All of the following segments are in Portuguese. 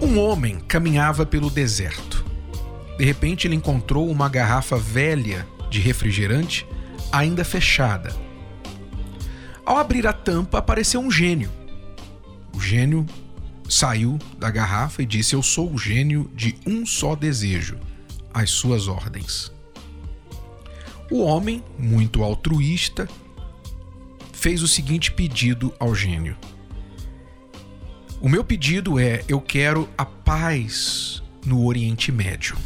Um homem caminhava pelo deserto. De repente, ele encontrou uma garrafa velha de refrigerante, ainda fechada. Ao abrir a tampa, apareceu um gênio. O gênio saiu da garrafa e disse: Eu sou o gênio de um só desejo, as suas ordens. O homem, muito altruísta, fez o seguinte pedido ao gênio: O meu pedido é: eu quero a paz no Oriente Médio.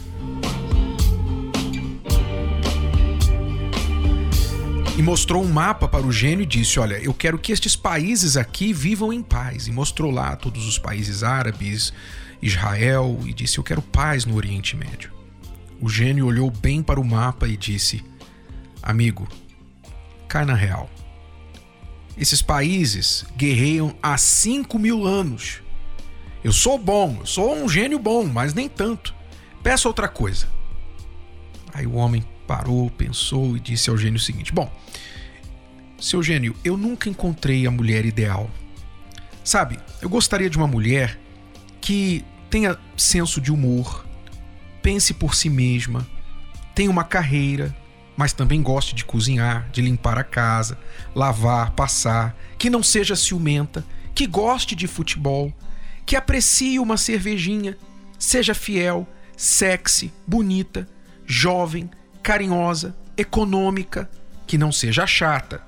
E mostrou um mapa para o gênio e disse: Olha, eu quero que estes países aqui vivam em paz. E mostrou lá todos os países árabes, Israel, e disse: Eu quero paz no Oriente Médio. O gênio olhou bem para o mapa e disse: Amigo, cai na real. Esses países guerreiam há 5 mil anos. Eu sou bom, eu sou um gênio bom, mas nem tanto. Peça outra coisa. Aí o homem parou, pensou e disse ao gênio o seguinte: Bom, seu gênio, eu nunca encontrei a mulher ideal. Sabe, eu gostaria de uma mulher que tenha senso de humor, pense por si mesma, tenha uma carreira, mas também goste de cozinhar, de limpar a casa, lavar, passar, que não seja ciumenta, que goste de futebol, que aprecie uma cervejinha, seja fiel, sexy, bonita, jovem, carinhosa, econômica, que não seja chata,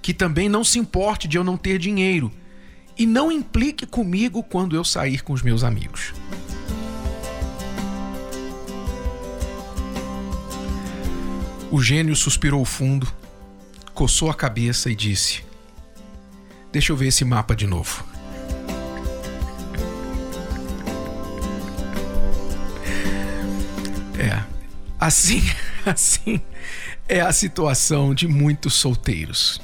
que também não se importe de eu não ter dinheiro e não implique comigo quando eu sair com os meus amigos. O gênio suspirou fundo, coçou a cabeça e disse: Deixa eu ver esse mapa de novo. É, assim, assim é a situação de muitos solteiros.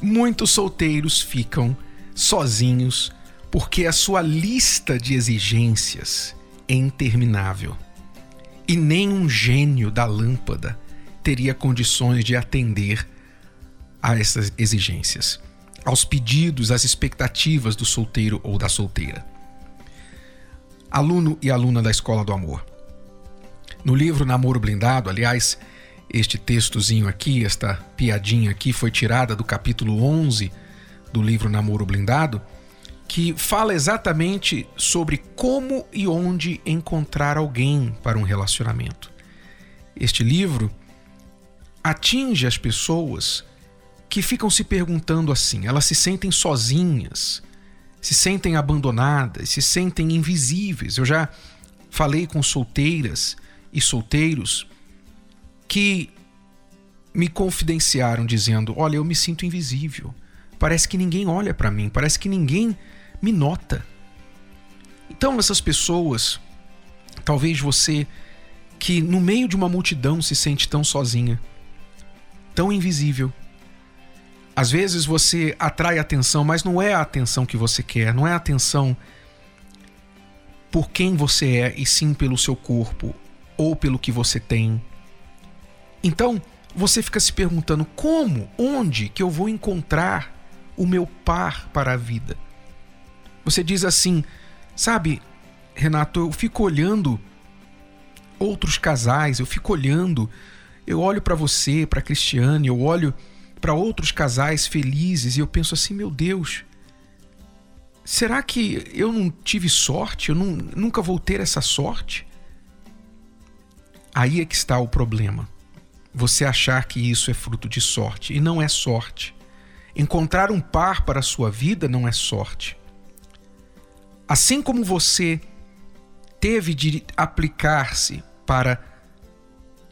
Muitos solteiros ficam sozinhos porque a sua lista de exigências é interminável. E nem um gênio da lâmpada teria condições de atender a essas exigências, aos pedidos, às expectativas do solteiro ou da solteira. Aluno e aluna da Escola do Amor. No livro Namoro Blindado, aliás, este textozinho aqui, esta piadinha aqui, foi tirada do capítulo 11 do livro Namoro Blindado, que fala exatamente sobre como e onde encontrar alguém para um relacionamento. Este livro atinge as pessoas que ficam se perguntando assim, elas se sentem sozinhas, se sentem abandonadas, se sentem invisíveis. Eu já falei com solteiras e solteiros que me confidenciaram dizendo: "Olha, eu me sinto invisível. Parece que ninguém olha para mim, parece que ninguém me nota". Então, essas pessoas, talvez você que no meio de uma multidão se sente tão sozinha, tão invisível. Às vezes você atrai atenção, mas não é a atenção que você quer, não é a atenção por quem você é, e sim pelo seu corpo ou pelo que você tem. Então, você fica se perguntando como, onde que eu vou encontrar o meu par para a vida? Você diz assim, sabe, Renato, eu fico olhando outros casais, eu fico olhando eu olho para você, para Cristiane, eu olho para outros casais felizes e eu penso assim, meu Deus, será que eu não tive sorte? Eu não, nunca vou ter essa sorte? Aí é que está o problema. Você achar que isso é fruto de sorte e não é sorte. Encontrar um par para a sua vida não é sorte. Assim como você teve de aplicar-se para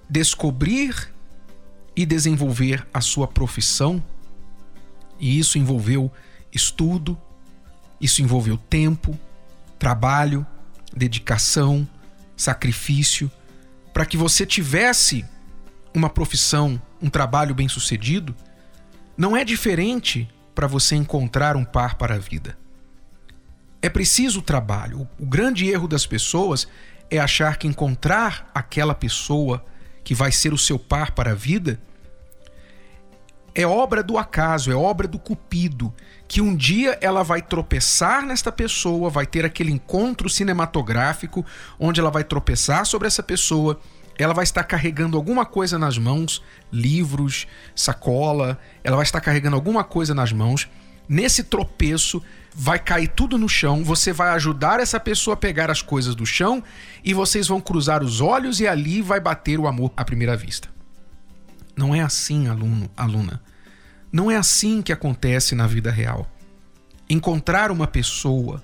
descobrir e desenvolver a sua profissão, e isso envolveu estudo, isso envolveu tempo, trabalho, dedicação, sacrifício, para que você tivesse uma profissão, um trabalho bem-sucedido, não é diferente para você encontrar um par para a vida. É preciso trabalho. O grande erro das pessoas é achar que encontrar aquela pessoa que vai ser o seu par para a vida é obra do acaso, é obra do cupido, que um dia ela vai tropeçar nesta pessoa, vai ter aquele encontro cinematográfico onde ela vai tropeçar sobre essa pessoa, ela vai estar carregando alguma coisa nas mãos, livros, sacola, ela vai estar carregando alguma coisa nas mãos. Nesse tropeço, vai cair tudo no chão, você vai ajudar essa pessoa a pegar as coisas do chão e vocês vão cruzar os olhos e ali vai bater o amor à primeira vista. Não é assim, aluno, aluna. Não é assim que acontece na vida real. Encontrar uma pessoa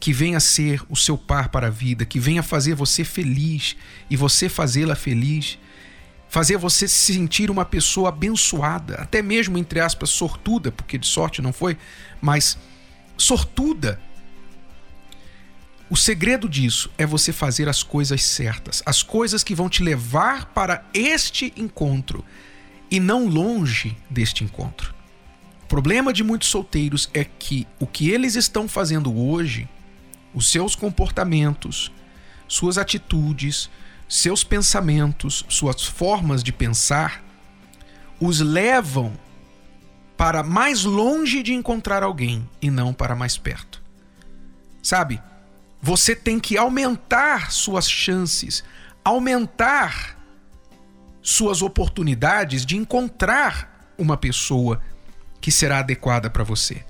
que venha ser o seu par para a vida, que venha fazer você feliz e você fazê-la feliz, fazer você se sentir uma pessoa abençoada, até mesmo entre aspas sortuda, porque de sorte não foi, mas sortuda. O segredo disso é você fazer as coisas certas, as coisas que vão te levar para este encontro e não longe deste encontro. O problema de muitos solteiros é que o que eles estão fazendo hoje, os seus comportamentos, suas atitudes, seus pensamentos, suas formas de pensar, os levam para mais longe de encontrar alguém e não para mais perto. Sabe? Você tem que aumentar suas chances, aumentar suas oportunidades de encontrar uma pessoa que será adequada para você.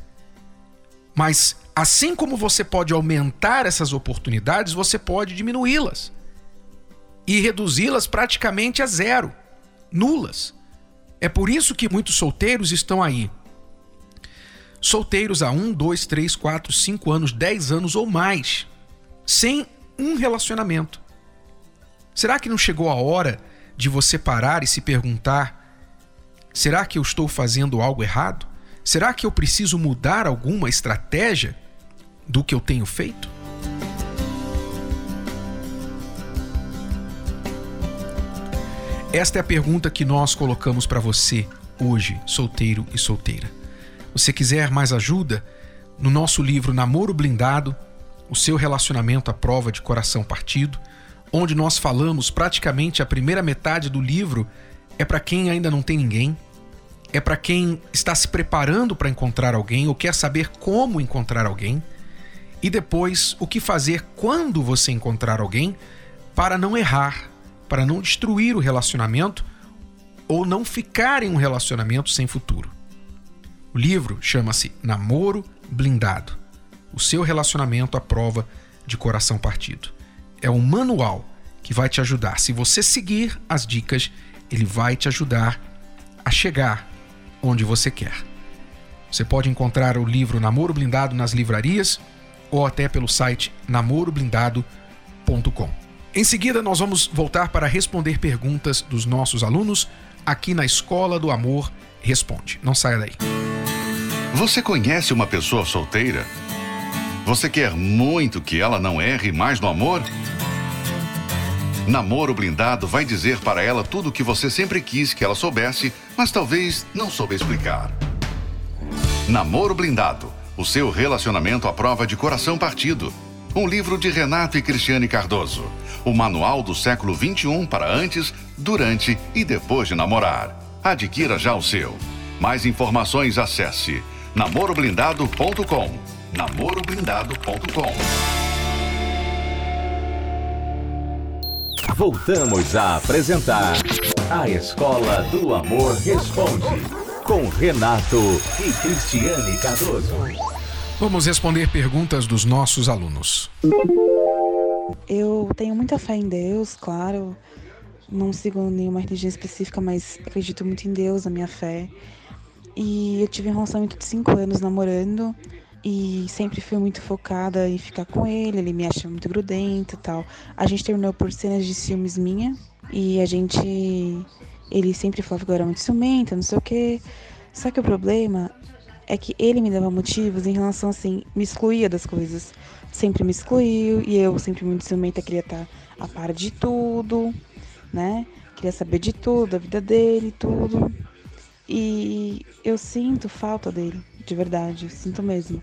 Mas assim como você pode aumentar essas oportunidades, você pode diminuí-las e reduzi-las praticamente a zero, nulas. É por isso que muitos solteiros estão aí. Solteiros há um, dois, três, quatro, cinco anos, dez anos ou mais, sem um relacionamento. Será que não chegou a hora de você parar e se perguntar: será que eu estou fazendo algo errado? Será que eu preciso mudar alguma estratégia do que eu tenho feito? Esta é a pergunta que nós colocamos para você hoje, solteiro e solteira. Você quiser mais ajuda? No nosso livro Namoro Blindado, o seu relacionamento à prova de coração partido, onde nós falamos praticamente a primeira metade do livro é para quem ainda não tem ninguém, é para quem está se preparando para encontrar alguém ou quer saber como encontrar alguém, e depois o que fazer quando você encontrar alguém para não errar, para não destruir o relacionamento ou não ficar em um relacionamento sem futuro. O livro chama-se Namoro Blindado o seu relacionamento à prova de coração partido é um manual que vai te ajudar. Se você seguir as dicas, ele vai te ajudar a chegar onde você quer. Você pode encontrar o livro Namoro Blindado nas livrarias ou até pelo site namoroblindado.com. Em seguida, nós vamos voltar para responder perguntas dos nossos alunos aqui na Escola do Amor Responde. Não saia daí. Você conhece uma pessoa solteira? Você quer muito que ela não erre mais no amor? Namoro Blindado vai dizer para ela tudo o que você sempre quis que ela soubesse, mas talvez não soube explicar. Namoro Blindado o seu relacionamento à prova de coração partido. Um livro de Renato e Cristiane Cardoso. O manual do século 21 para antes, durante e depois de namorar. Adquira já o seu. Mais informações acesse namoroblindado.com namoroblindado.com. Voltamos a apresentar A Escola do Amor Responde, com Renato e Cristiane Cardoso. Vamos responder perguntas dos nossos alunos. Eu tenho muita fé em Deus, claro. Não sigo nenhuma religião específica, mas acredito muito em Deus, na minha fé. E eu tive um relacionamento de cinco anos namorando e sempre fui muito focada em ficar com ele, ele me acha muito grudento e tal. A gente terminou por cenas de ciúmes minha e a gente. Ele sempre falava que eu era muito ciumenta, não sei o quê. Só que o problema é que ele me dava motivos em relação assim, me excluía das coisas. Sempre me excluiu e eu sempre muito ciumenta queria estar a par de tudo, né? Queria saber de tudo, da vida dele, tudo. E eu sinto falta dele, de verdade, sinto mesmo.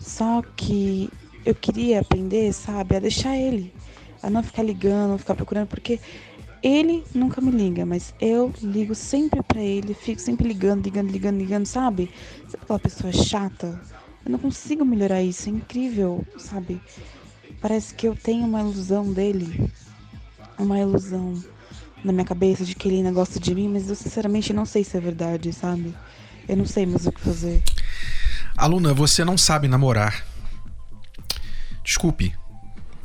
Só que eu queria aprender, sabe, a deixar ele, a não ficar ligando, ficar procurando, porque ele nunca me liga, mas eu ligo sempre para ele, fico sempre ligando, ligando, ligando, ligando, sabe? Sabe aquela pessoa chata? Eu não consigo melhorar isso, é incrível, sabe? Parece que eu tenho uma ilusão dele, uma ilusão na minha cabeça de que ele ainda gosta de mim, mas eu sinceramente não sei se é verdade, sabe? Eu não sei mais o que fazer. Aluna, você não sabe namorar. Desculpe,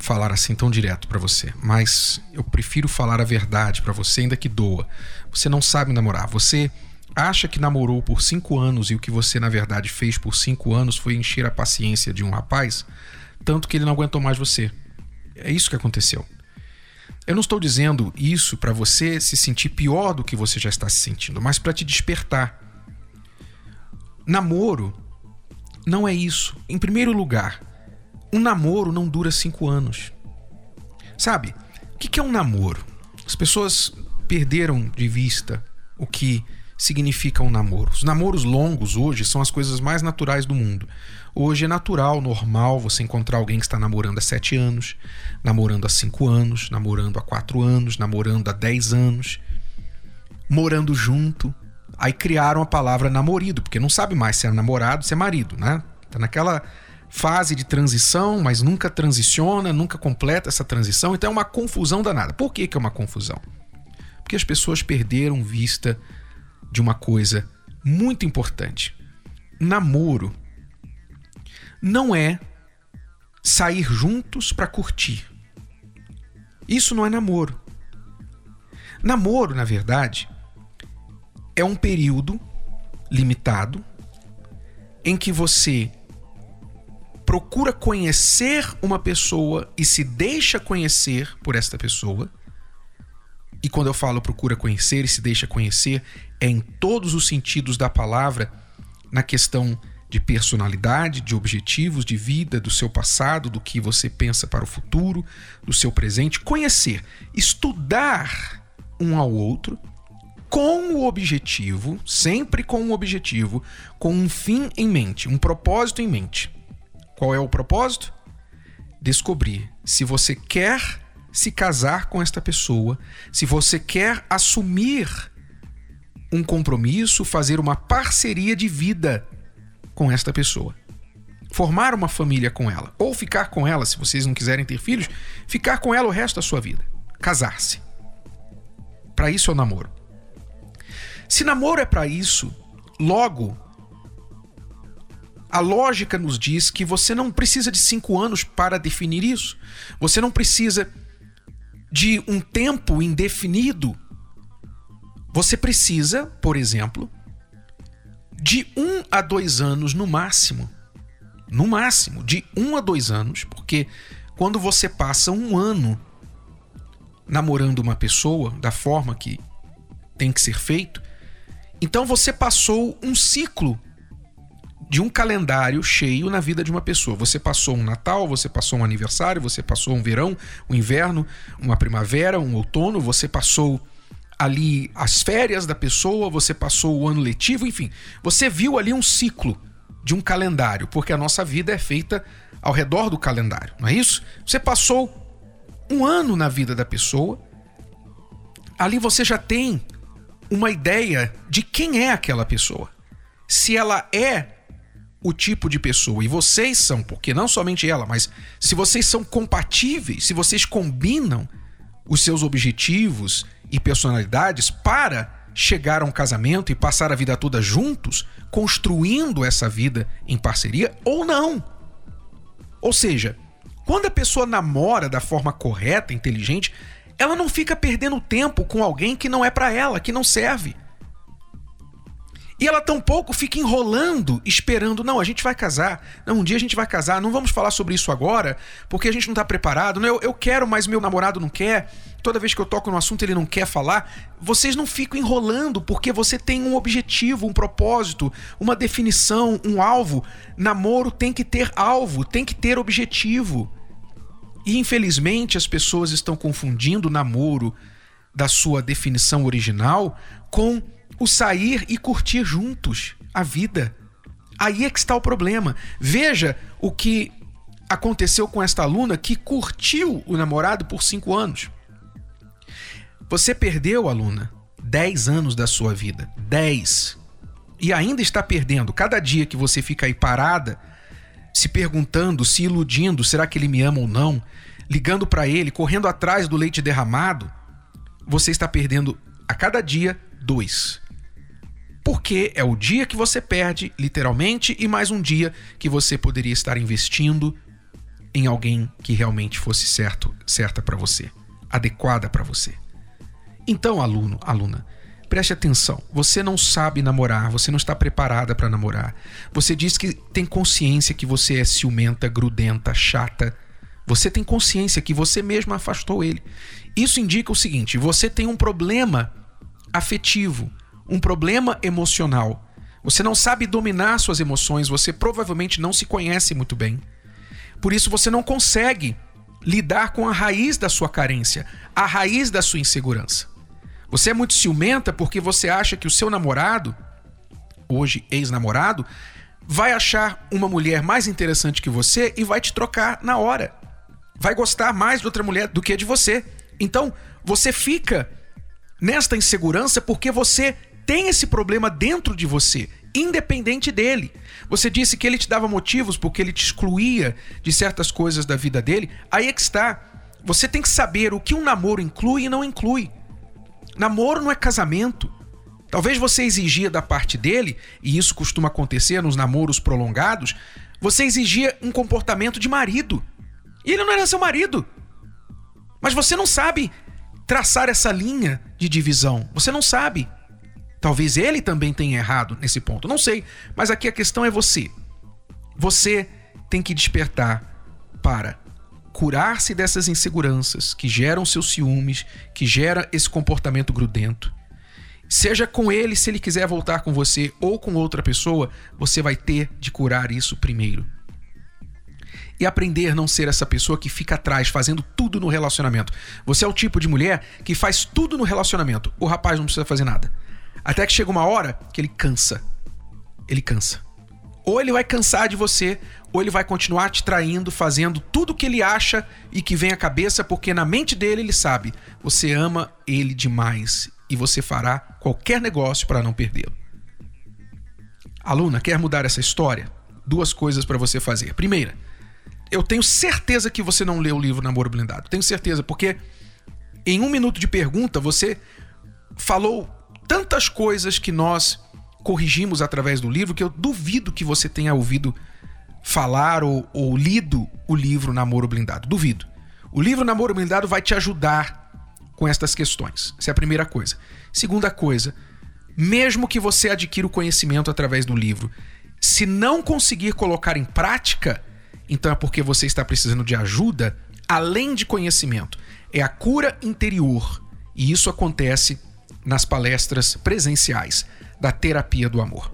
falar assim tão direto para você, mas eu prefiro falar a verdade para você, ainda que doa. Você não sabe namorar. Você acha que namorou por cinco anos e o que você na verdade fez por cinco anos foi encher a paciência de um rapaz, tanto que ele não aguentou mais você. É isso que aconteceu. Eu não estou dizendo isso para você se sentir pior do que você já está se sentindo, mas para te despertar. Namoro não é isso. Em primeiro lugar, um namoro não dura cinco anos. Sabe? O que é um namoro? As pessoas perderam de vista o que significa um namoro. Os namoros longos hoje são as coisas mais naturais do mundo. Hoje é natural, normal você encontrar alguém que está namorando há sete anos, namorando há cinco anos, namorando há quatro anos, namorando há dez anos, morando junto. Aí criaram a palavra namorido, porque não sabe mais se é namorado, se é marido, né? Tá naquela fase de transição, mas nunca transiciona, nunca completa essa transição. Então é uma confusão danada. Por que, que é uma confusão? Porque as pessoas perderam vista de uma coisa muito importante. Namoro não é sair juntos para curtir. Isso não é namoro. Namoro, na verdade, é um período limitado em que você procura conhecer uma pessoa e se deixa conhecer por esta pessoa. E quando eu falo procura conhecer e se deixa conhecer, é em todos os sentidos da palavra, na questão de personalidade, de objetivos de vida, do seu passado, do que você pensa para o futuro, do seu presente. Conhecer, estudar um ao outro com o objetivo, sempre com um objetivo, com um fim em mente, um propósito em mente. Qual é o propósito? Descobrir se você quer se casar com esta pessoa, se você quer assumir um compromisso, fazer uma parceria de vida com esta pessoa. Formar uma família com ela. Ou ficar com ela, se vocês não quiserem ter filhos, ficar com ela o resto da sua vida. Casar-se. Para isso é o namoro. Se namoro é para isso, logo a lógica nos diz que você não precisa de cinco anos para definir isso. Você não precisa de um tempo indefinido. Você precisa, por exemplo, de um a dois anos no máximo. No máximo, de um a dois anos, porque quando você passa um ano namorando uma pessoa da forma que tem que ser feito, então você passou um ciclo de um calendário cheio na vida de uma pessoa. Você passou um Natal, você passou um aniversário, você passou um verão, um inverno, uma primavera, um outono, você passou ali as férias da pessoa, você passou o ano letivo, enfim, você viu ali um ciclo de um calendário, porque a nossa vida é feita ao redor do calendário, não é isso? Você passou um ano na vida da pessoa, ali você já tem uma ideia de quem é aquela pessoa. Se ela é o tipo de pessoa, e vocês são, porque não somente ela, mas se vocês são compatíveis, se vocês combinam os seus objetivos e personalidades para chegar a um casamento e passar a vida toda juntos, construindo essa vida em parceria ou não. Ou seja, quando a pessoa namora da forma correta, inteligente, ela não fica perdendo tempo com alguém que não é para ela, que não serve. E ela tampouco fica enrolando, esperando, não, a gente vai casar, não, um dia a gente vai casar, não vamos falar sobre isso agora, porque a gente não está preparado, não, eu, eu quero, mas meu namorado não quer, toda vez que eu toco no assunto ele não quer falar. Vocês não ficam enrolando, porque você tem um objetivo, um propósito, uma definição, um alvo. Namoro tem que ter alvo, tem que ter objetivo. E infelizmente as pessoas estão confundindo o namoro da sua definição original com o sair e curtir juntos a vida. Aí é que está o problema. Veja o que aconteceu com esta aluna que curtiu o namorado por cinco anos. Você perdeu, aluna, 10 anos da sua vida. 10. E ainda está perdendo. Cada dia que você fica aí parada, se perguntando, se iludindo, será que ele me ama ou não? Ligando para ele, correndo atrás do leite derramado, você está perdendo a cada dia dois porque é o dia que você perde, literalmente, e mais um dia que você poderia estar investindo em alguém que realmente fosse certo, certa para você, adequada para você. Então, aluno, aluna, preste atenção. Você não sabe namorar, você não está preparada para namorar. Você diz que tem consciência que você é ciumenta, grudenta, chata. Você tem consciência que você mesma afastou ele. Isso indica o seguinte: você tem um problema afetivo um problema emocional. Você não sabe dominar suas emoções, você provavelmente não se conhece muito bem. Por isso você não consegue lidar com a raiz da sua carência, a raiz da sua insegurança. Você é muito ciumenta porque você acha que o seu namorado, hoje ex-namorado, vai achar uma mulher mais interessante que você e vai te trocar na hora. Vai gostar mais de outra mulher do que de você. Então, você fica nesta insegurança porque você tem esse problema dentro de você, independente dele. Você disse que ele te dava motivos porque ele te excluía de certas coisas da vida dele. Aí é que está. Você tem que saber o que um namoro inclui e não inclui. Namoro não é casamento. Talvez você exigia da parte dele, e isso costuma acontecer nos namoros prolongados, você exigia um comportamento de marido. E ele não era seu marido. Mas você não sabe traçar essa linha de divisão. Você não sabe. Talvez ele também tenha errado nesse ponto, não sei. Mas aqui a questão é você. Você tem que despertar para curar-se dessas inseguranças que geram seus ciúmes, que gera esse comportamento grudento. Seja com ele, se ele quiser voltar com você ou com outra pessoa, você vai ter de curar isso primeiro. E aprender a não ser essa pessoa que fica atrás fazendo tudo no relacionamento. Você é o tipo de mulher que faz tudo no relacionamento. O rapaz não precisa fazer nada. Até que chega uma hora que ele cansa. Ele cansa. Ou ele vai cansar de você, ou ele vai continuar te traindo, fazendo tudo o que ele acha e que vem à cabeça, porque na mente dele ele sabe: você ama ele demais e você fará qualquer negócio para não perdê-lo. Aluna, quer mudar essa história? Duas coisas para você fazer. Primeira, eu tenho certeza que você não leu o livro Namoro Blindado. Tenho certeza, porque em um minuto de pergunta você falou tantas coisas que nós corrigimos através do livro que eu duvido que você tenha ouvido falar ou, ou lido o livro Namoro Blindado. Duvido. O livro Namoro Blindado vai te ajudar com estas questões. Essa é a primeira coisa. Segunda coisa, mesmo que você adquira o conhecimento através do livro, se não conseguir colocar em prática, então é porque você está precisando de ajuda além de conhecimento. É a cura interior. E isso acontece nas palestras presenciais da Terapia do Amor.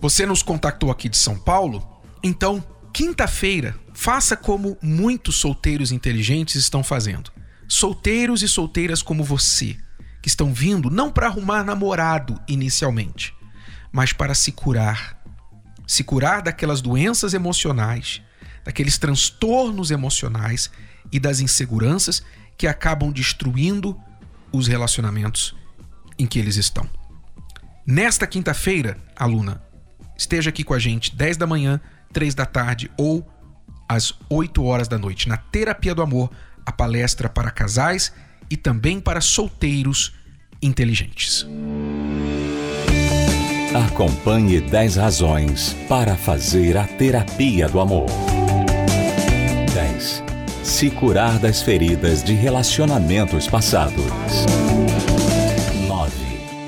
Você nos contactou aqui de São Paulo? Então, quinta-feira, faça como muitos solteiros inteligentes estão fazendo. Solteiros e solteiras como você, que estão vindo não para arrumar namorado inicialmente, mas para se curar. Se curar daquelas doenças emocionais, daqueles transtornos emocionais e das inseguranças que acabam destruindo os relacionamentos em que eles estão. Nesta quinta-feira, aluna, esteja aqui com a gente 10 da manhã, 3 da tarde ou às 8 horas da noite na Terapia do Amor, a palestra para casais e também para solteiros inteligentes. Acompanhe 10 razões para fazer a terapia do amor. 10. Se curar das feridas de relacionamentos passados.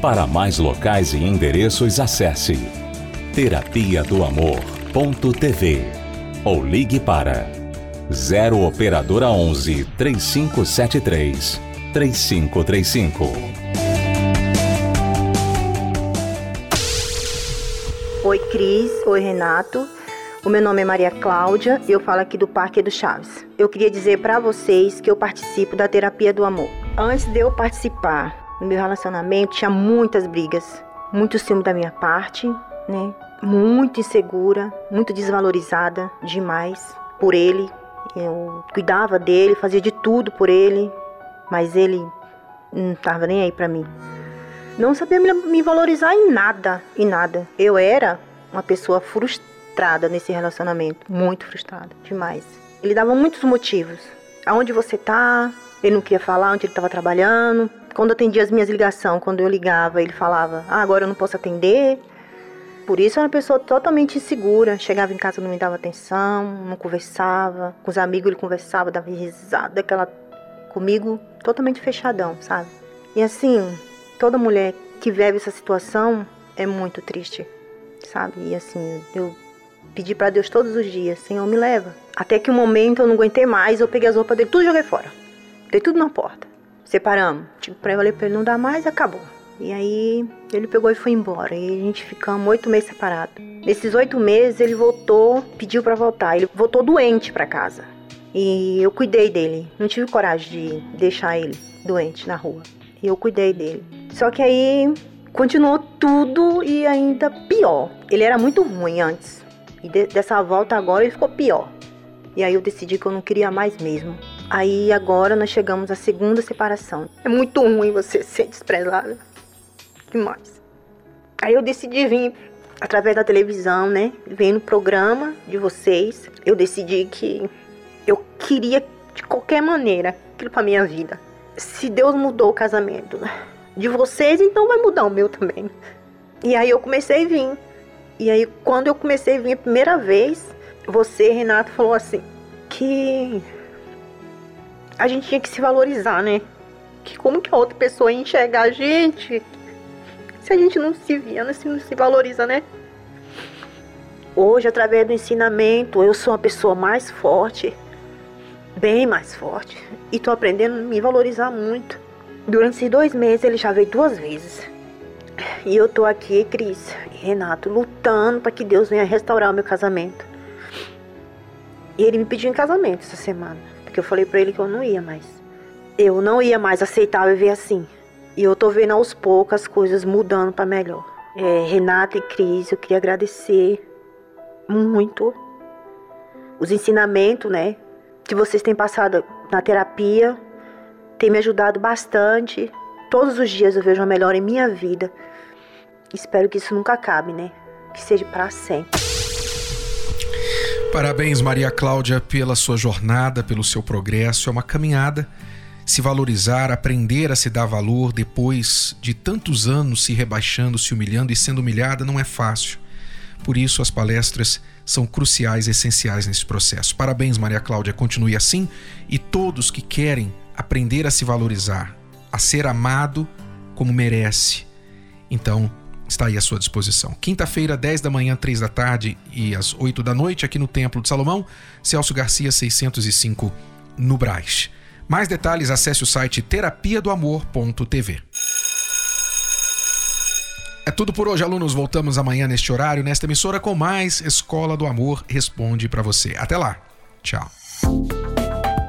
Para mais locais e endereços, acesse terapia do amor.tv ou ligue para 0 operadora 11 3573 3535. Oi Cris, oi Renato. O meu nome é Maria Cláudia e eu falo aqui do Parque do Chaves. Eu queria dizer para vocês que eu participo da terapia do amor. Antes de eu participar no meu relacionamento, tinha muitas brigas, muito ciúme da minha parte, né? Muito insegura, muito desvalorizada demais por ele. Eu cuidava dele, fazia de tudo por ele, mas ele não tava nem aí para mim. Não sabia me valorizar em nada, em nada. Eu era uma pessoa frustrada nesse relacionamento, muito frustrada, demais. Ele dava muitos motivos. Aonde você tá? Ele não queria falar onde ele estava trabalhando. Quando eu atendia as minhas ligações, quando eu ligava, ele falava: "Ah, agora eu não posso atender". Por isso, era uma pessoa totalmente insegura. Chegava em casa, não me dava atenção, não conversava. Com os amigos, ele conversava, dava risada, aquela. comigo, totalmente fechadão, sabe? E assim, toda mulher que vive essa situação é muito triste, sabe? E assim, eu Pedi para Deus todos os dias, Senhor, me leva. Até que um momento eu não aguentei mais, eu peguei as roupas dele, tudo joguei fora. Dei tudo na porta. Separamos. Tipo, pra eu falei pra ele não dar mais, acabou. E aí ele pegou e foi embora. E a gente ficamos oito meses separados. Nesses oito meses ele voltou, pediu para voltar. Ele voltou doente para casa. E eu cuidei dele. Não tive coragem de deixar ele doente na rua. E eu cuidei dele. Só que aí continuou tudo e ainda pior. Ele era muito ruim antes. E de, dessa volta agora ele ficou pior. E aí eu decidi que eu não queria mais mesmo. Aí agora nós chegamos à segunda separação. É muito ruim você ser desprezada. Demais. Aí eu decidi vir através da televisão, né? Vendo o programa de vocês. Eu decidi que eu queria de qualquer maneira aquilo pra minha vida. Se Deus mudou o casamento de vocês, então vai mudar o meu também. E aí eu comecei a vir e aí, quando eu comecei a vir a primeira vez, você, Renato, falou assim: que a gente tinha que se valorizar, né? Que como que a outra pessoa ia enxergar a gente se a gente não se via, não se, não se valoriza, né? Hoje, através do ensinamento, eu sou uma pessoa mais forte, bem mais forte, e tô aprendendo a me valorizar muito. Durante esses dois meses, ele já veio duas vezes. E eu tô aqui, Cris e Renato, lutando para que Deus venha restaurar o meu casamento. E ele me pediu em casamento essa semana, eu falei para ele que eu não ia mais. Eu não ia mais aceitar viver assim. E eu tô vendo aos poucos as coisas mudando para melhor. É, Renato e Cris, eu queria agradecer muito os ensinamentos, né, que vocês têm passado na terapia, tem me ajudado bastante. Todos os dias eu vejo uma melhora em minha vida. Espero que isso nunca acabe, né? Que seja para sempre. Parabéns, Maria Cláudia, pela sua jornada, pelo seu progresso. É uma caminhada. Se valorizar, aprender a se dar valor depois de tantos anos se rebaixando, se humilhando e sendo humilhada não é fácil. Por isso, as palestras são cruciais, essenciais nesse processo. Parabéns, Maria Cláudia, continue assim e todos que querem aprender a se valorizar, a ser amado como merece. Então, está aí à sua disposição. Quinta-feira, 10 da manhã, 3 da tarde e às 8 da noite, aqui no Templo de Salomão, Celso Garcia 605, no Braz. Mais detalhes, acesse o site terapia do amor.tv. É tudo por hoje, alunos. Voltamos amanhã neste horário, nesta emissora, com mais Escola do Amor Responde para você. Até lá. Tchau.